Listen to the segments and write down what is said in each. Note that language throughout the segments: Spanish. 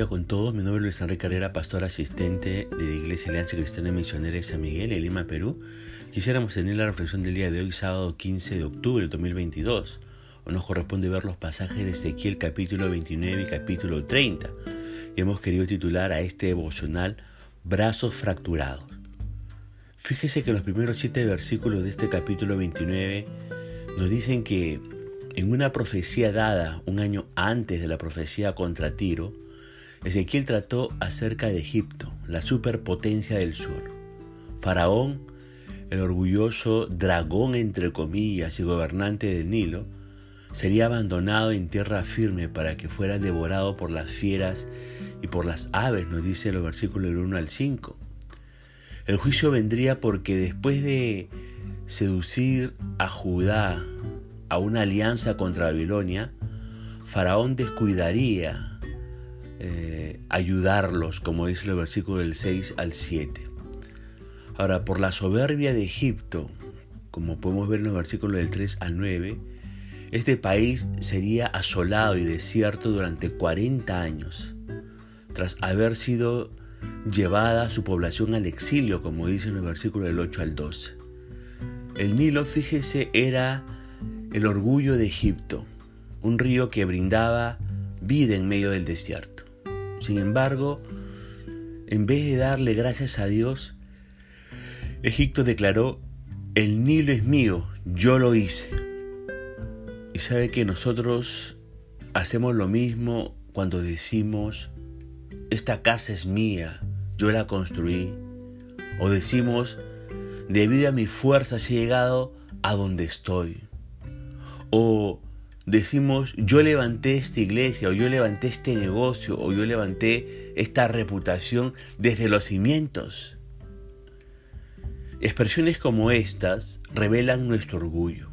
día con todos. Mi nombre es Luis Enrique Carrera, pastor asistente de la Iglesia Alianza Cristiana Misionera de San Miguel en Lima, Perú. Quisiéramos tener la reflexión del día de hoy, sábado 15 de octubre del 2022. Hoy nos corresponde ver los pasajes de Ezequiel capítulo 29 y capítulo 30. Y hemos querido titular a este devocional Brazos fracturados. Fíjese que los primeros siete versículos de este capítulo 29 nos dicen que en una profecía dada un año antes de la profecía contra Tiro, Ezequiel trató acerca de Egipto, la superpotencia del sur. Faraón, el orgulloso dragón entre comillas y gobernante del Nilo, sería abandonado en tierra firme para que fuera devorado por las fieras y por las aves, nos dice los versículos del 1 al 5. El juicio vendría porque después de seducir a Judá a una alianza contra Babilonia, Faraón descuidaría eh, ayudarlos, como dice el versículo del 6 al 7. Ahora, por la soberbia de Egipto, como podemos ver en los versículos del 3 al 9, este país sería asolado y desierto durante 40 años, tras haber sido llevada su población al exilio, como dice en los versículos del 8 al 12. El Nilo, fíjese, era el orgullo de Egipto, un río que brindaba vida en medio del desierto. Sin embargo, en vez de darle gracias a Dios, Egipto declaró, el Nilo es mío, yo lo hice. Y sabe que nosotros hacemos lo mismo cuando decimos, esta casa es mía, yo la construí. O decimos, debido a mi fuerza he llegado a donde estoy. O decimos, yo levanté esta iglesia, o yo levanté este negocio, o yo levanté esta reputación desde los cimientos. Expresiones como estas revelan nuestro orgullo.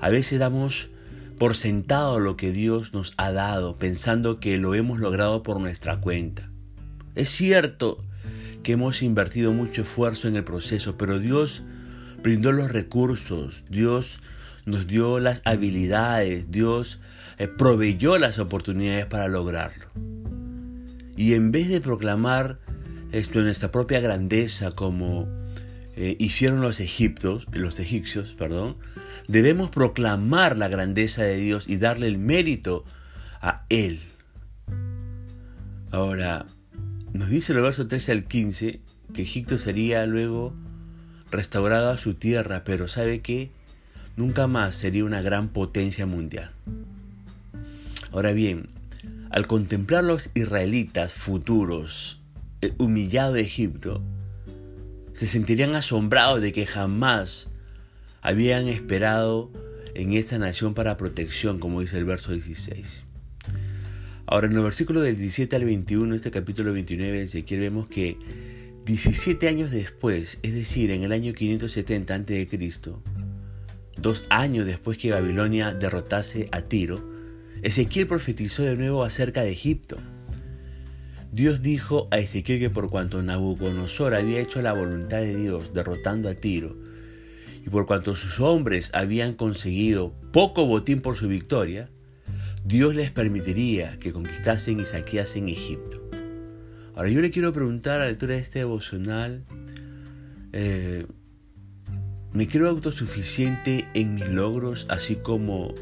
A veces damos por sentado lo que Dios nos ha dado, pensando que lo hemos logrado por nuestra cuenta. Es cierto que hemos invertido mucho esfuerzo en el proceso, pero Dios brindó los recursos, Dios nos dio las habilidades, Dios eh, proveyó las oportunidades para lograrlo. Y en vez de proclamar esto en nuestra propia grandeza como eh, hicieron los egipcios, los egipcios, perdón, debemos proclamar la grandeza de Dios y darle el mérito a Él. Ahora, nos dice el verso 13 al 15 que Egipto sería luego restaurado a su tierra, pero ¿sabe qué? Nunca más sería una gran potencia mundial. Ahora bien, al contemplar los israelitas futuros, el humillado Egipto, se sentirían asombrados de que jamás habían esperado en esta nación para protección, como dice el verso 16. Ahora, en los versículos del 17 al 21, este capítulo 29 de Ezequiel, vemos que 17 años después, es decir, en el año 570 a.C., Dos años después que Babilonia derrotase a Tiro, Ezequiel profetizó de nuevo acerca de Egipto. Dios dijo a Ezequiel que por cuanto Nabucodonosor había hecho la voluntad de Dios derrotando a Tiro, y por cuanto sus hombres habían conseguido poco botín por su victoria, Dios les permitiría que conquistasen y saqueasen Egipto. Ahora yo le quiero preguntar a la altura de este devocional, eh, me creo autosuficiente en mis logros, así como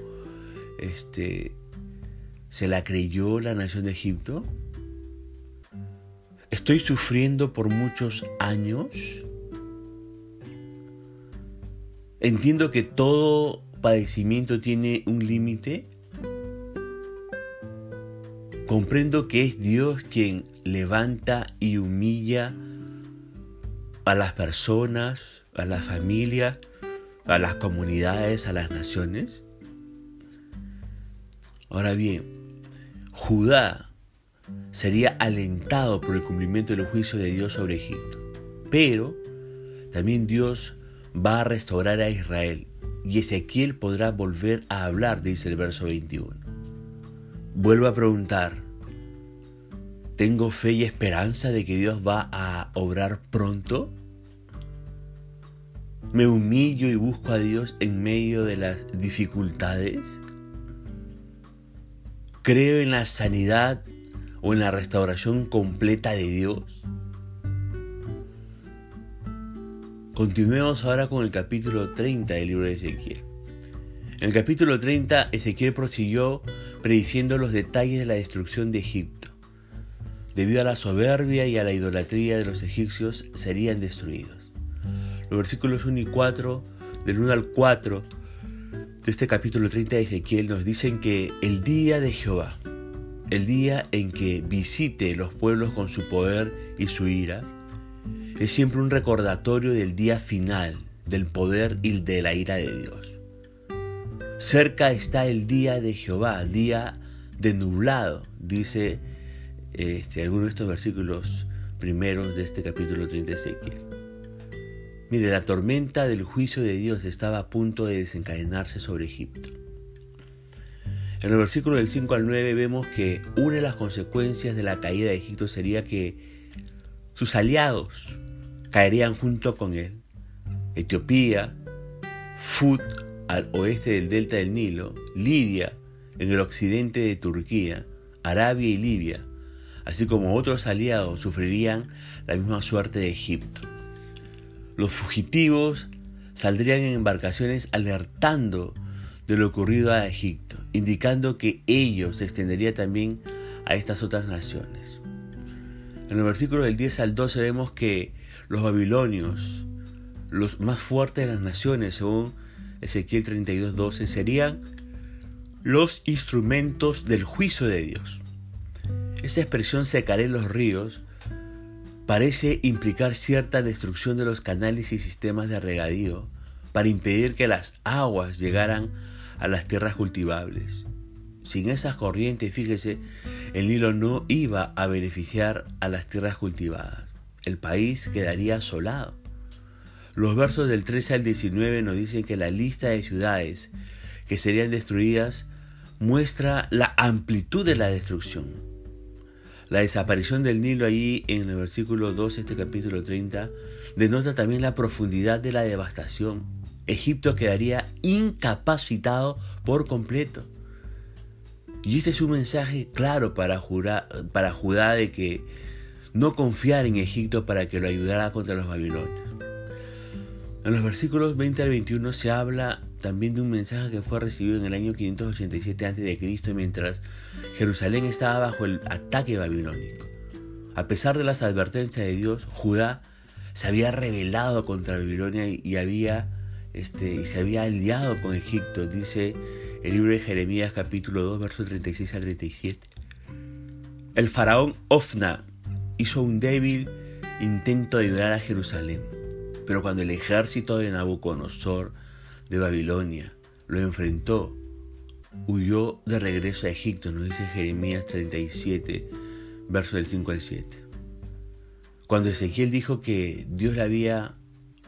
este, se la creyó la nación de Egipto. Estoy sufriendo por muchos años. Entiendo que todo padecimiento tiene un límite. Comprendo que es Dios quien levanta y humilla a las personas, a la familia, a las comunidades, a las naciones. Ahora bien, Judá sería alentado por el cumplimiento del juicio de Dios sobre Egipto. Pero también Dios va a restaurar a Israel y Ezequiel podrá volver a hablar, dice el verso 21. Vuelvo a preguntar, ¿tengo fe y esperanza de que Dios va a obrar pronto? Me humillo y busco a Dios en medio de las dificultades? ¿Creo en la sanidad o en la restauración completa de Dios? Continuemos ahora con el capítulo 30 del libro de Ezequiel. En el capítulo 30, Ezequiel prosiguió prediciendo los detalles de la destrucción de Egipto. Debido a la soberbia y a la idolatría de los egipcios, serían destruidos. Los versículos 1 y 4, del 1 al 4 de este capítulo 30 de Ezequiel nos dicen que el día de Jehová, el día en que visite los pueblos con su poder y su ira, es siempre un recordatorio del día final, del poder y de la ira de Dios. Cerca está el día de Jehová, día de nublado, dice este, algunos de estos versículos primeros de este capítulo 30 de Ezequiel. Mire, la tormenta del juicio de Dios estaba a punto de desencadenarse sobre Egipto. En el versículo del 5 al 9 vemos que una de las consecuencias de la caída de Egipto sería que sus aliados caerían junto con él. Etiopía, Fut al oeste del delta del Nilo, Lidia en el occidente de Turquía, Arabia y Libia, así como otros aliados sufrirían la misma suerte de Egipto. Los fugitivos saldrían en embarcaciones alertando de lo ocurrido a Egipto, indicando que ellos se extendería también a estas otras naciones. En el versículo del 10 al 12 vemos que los babilonios, los más fuertes de las naciones, según Ezequiel 32, 12, serían los instrumentos del juicio de Dios. Esa expresión secaré los ríos parece implicar cierta destrucción de los canales y sistemas de regadío para impedir que las aguas llegaran a las tierras cultivables. Sin esas corrientes, fíjese, el Nilo no iba a beneficiar a las tierras cultivadas. El país quedaría asolado. Los versos del 13 al 19 nos dicen que la lista de ciudades que serían destruidas muestra la amplitud de la destrucción. La desaparición del Nilo ahí en el versículo 12 este capítulo 30 denota también la profundidad de la devastación. Egipto quedaría incapacitado por completo. Y este es un mensaje claro para, para Judá de que no confiar en Egipto para que lo ayudara contra los babilonios. En los versículos 20 al 21 se habla también de un mensaje que fue recibido en el año 587 a.C. mientras Jerusalén estaba bajo el ataque babilónico. A pesar de las advertencias de Dios, Judá se había rebelado contra Babilonia y, había, este, y se había aliado con Egipto, dice el libro de Jeremías capítulo 2, versos 36 al 37. El faraón Ofna hizo un débil intento de ayudar a Jerusalén, pero cuando el ejército de Nabucodonosor de Babilonia lo enfrentó, huyó de regreso a Egipto, nos dice Jeremías 37, versos del 5 al 7. Cuando Ezequiel dijo que Dios le había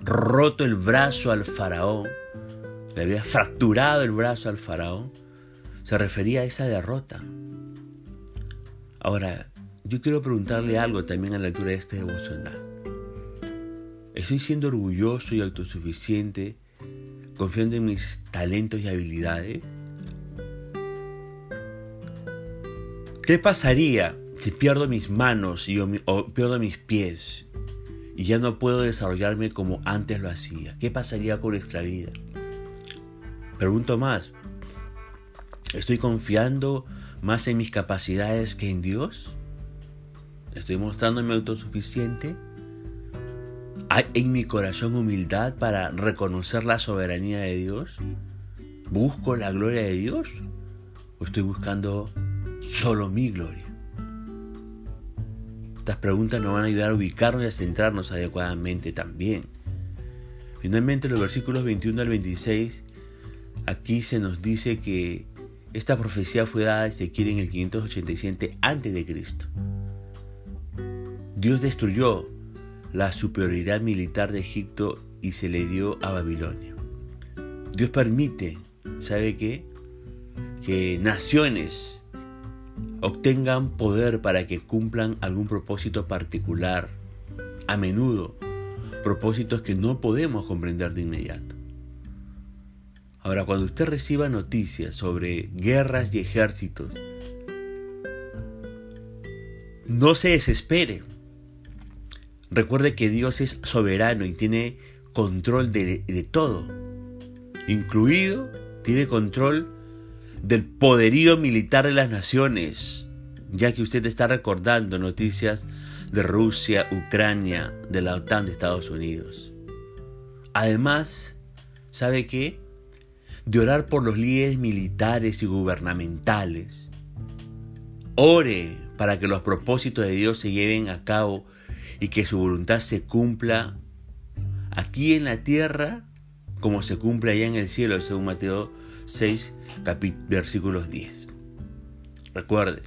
roto el brazo al faraón, le había fracturado el brazo al faraón, se refería a esa derrota. Ahora, yo quiero preguntarle algo también a la altura de este devocional. ¿Estoy siendo orgulloso y autosuficiente, confiando en mis talentos y habilidades? ¿Qué pasaría si pierdo mis manos y, o pierdo mis pies y ya no puedo desarrollarme como antes lo hacía? ¿Qué pasaría con nuestra vida? Pregunto más, ¿estoy confiando más en mis capacidades que en Dios? ¿Estoy mostrándome autosuficiente? ¿Hay en mi corazón humildad para reconocer la soberanía de Dios? ¿Busco la gloria de Dios? ¿O estoy buscando solo mi gloria? Estas preguntas nos van a ayudar a ubicarnos y a centrarnos adecuadamente también. Finalmente, los versículos 21 al 26 Aquí se nos dice que esta profecía fue dada a Ezequiel en el 587 a.C. Dios destruyó la superioridad militar de Egipto y se le dio a Babilonia. Dios permite, ¿sabe qué? Que naciones obtengan poder para que cumplan algún propósito particular, a menudo propósitos que no podemos comprender de inmediato. Ahora, cuando usted reciba noticias sobre guerras y ejércitos, No se desespere. Recuerde que Dios es soberano y tiene control de, todo. Incluido, tiene control del poderío militar de las naciones, ya que usted está recordando noticias de Rusia, Ucrania, de la OTAN de Estados Unidos. Además, ¿sabe qué? De orar por los líderes militares y gubernamentales. Ore para que los propósitos de Dios se lleven a cabo y que su voluntad se cumpla aquí en la tierra como se cumple allá en el cielo, según Mateo 6, versículos 10. Recuerde,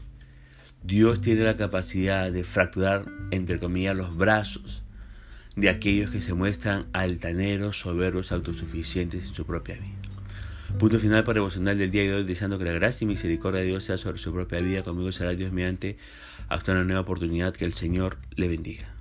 Dios tiene la capacidad de fracturar, entre comillas, los brazos de aquellos que se muestran altaneros, soberbios, autosuficientes en su propia vida. Punto final para devocional del día de hoy, deseando que la gracia y misericordia de Dios sea sobre su propia vida. Conmigo será Dios mediante hasta una nueva oportunidad. Que el Señor le bendiga.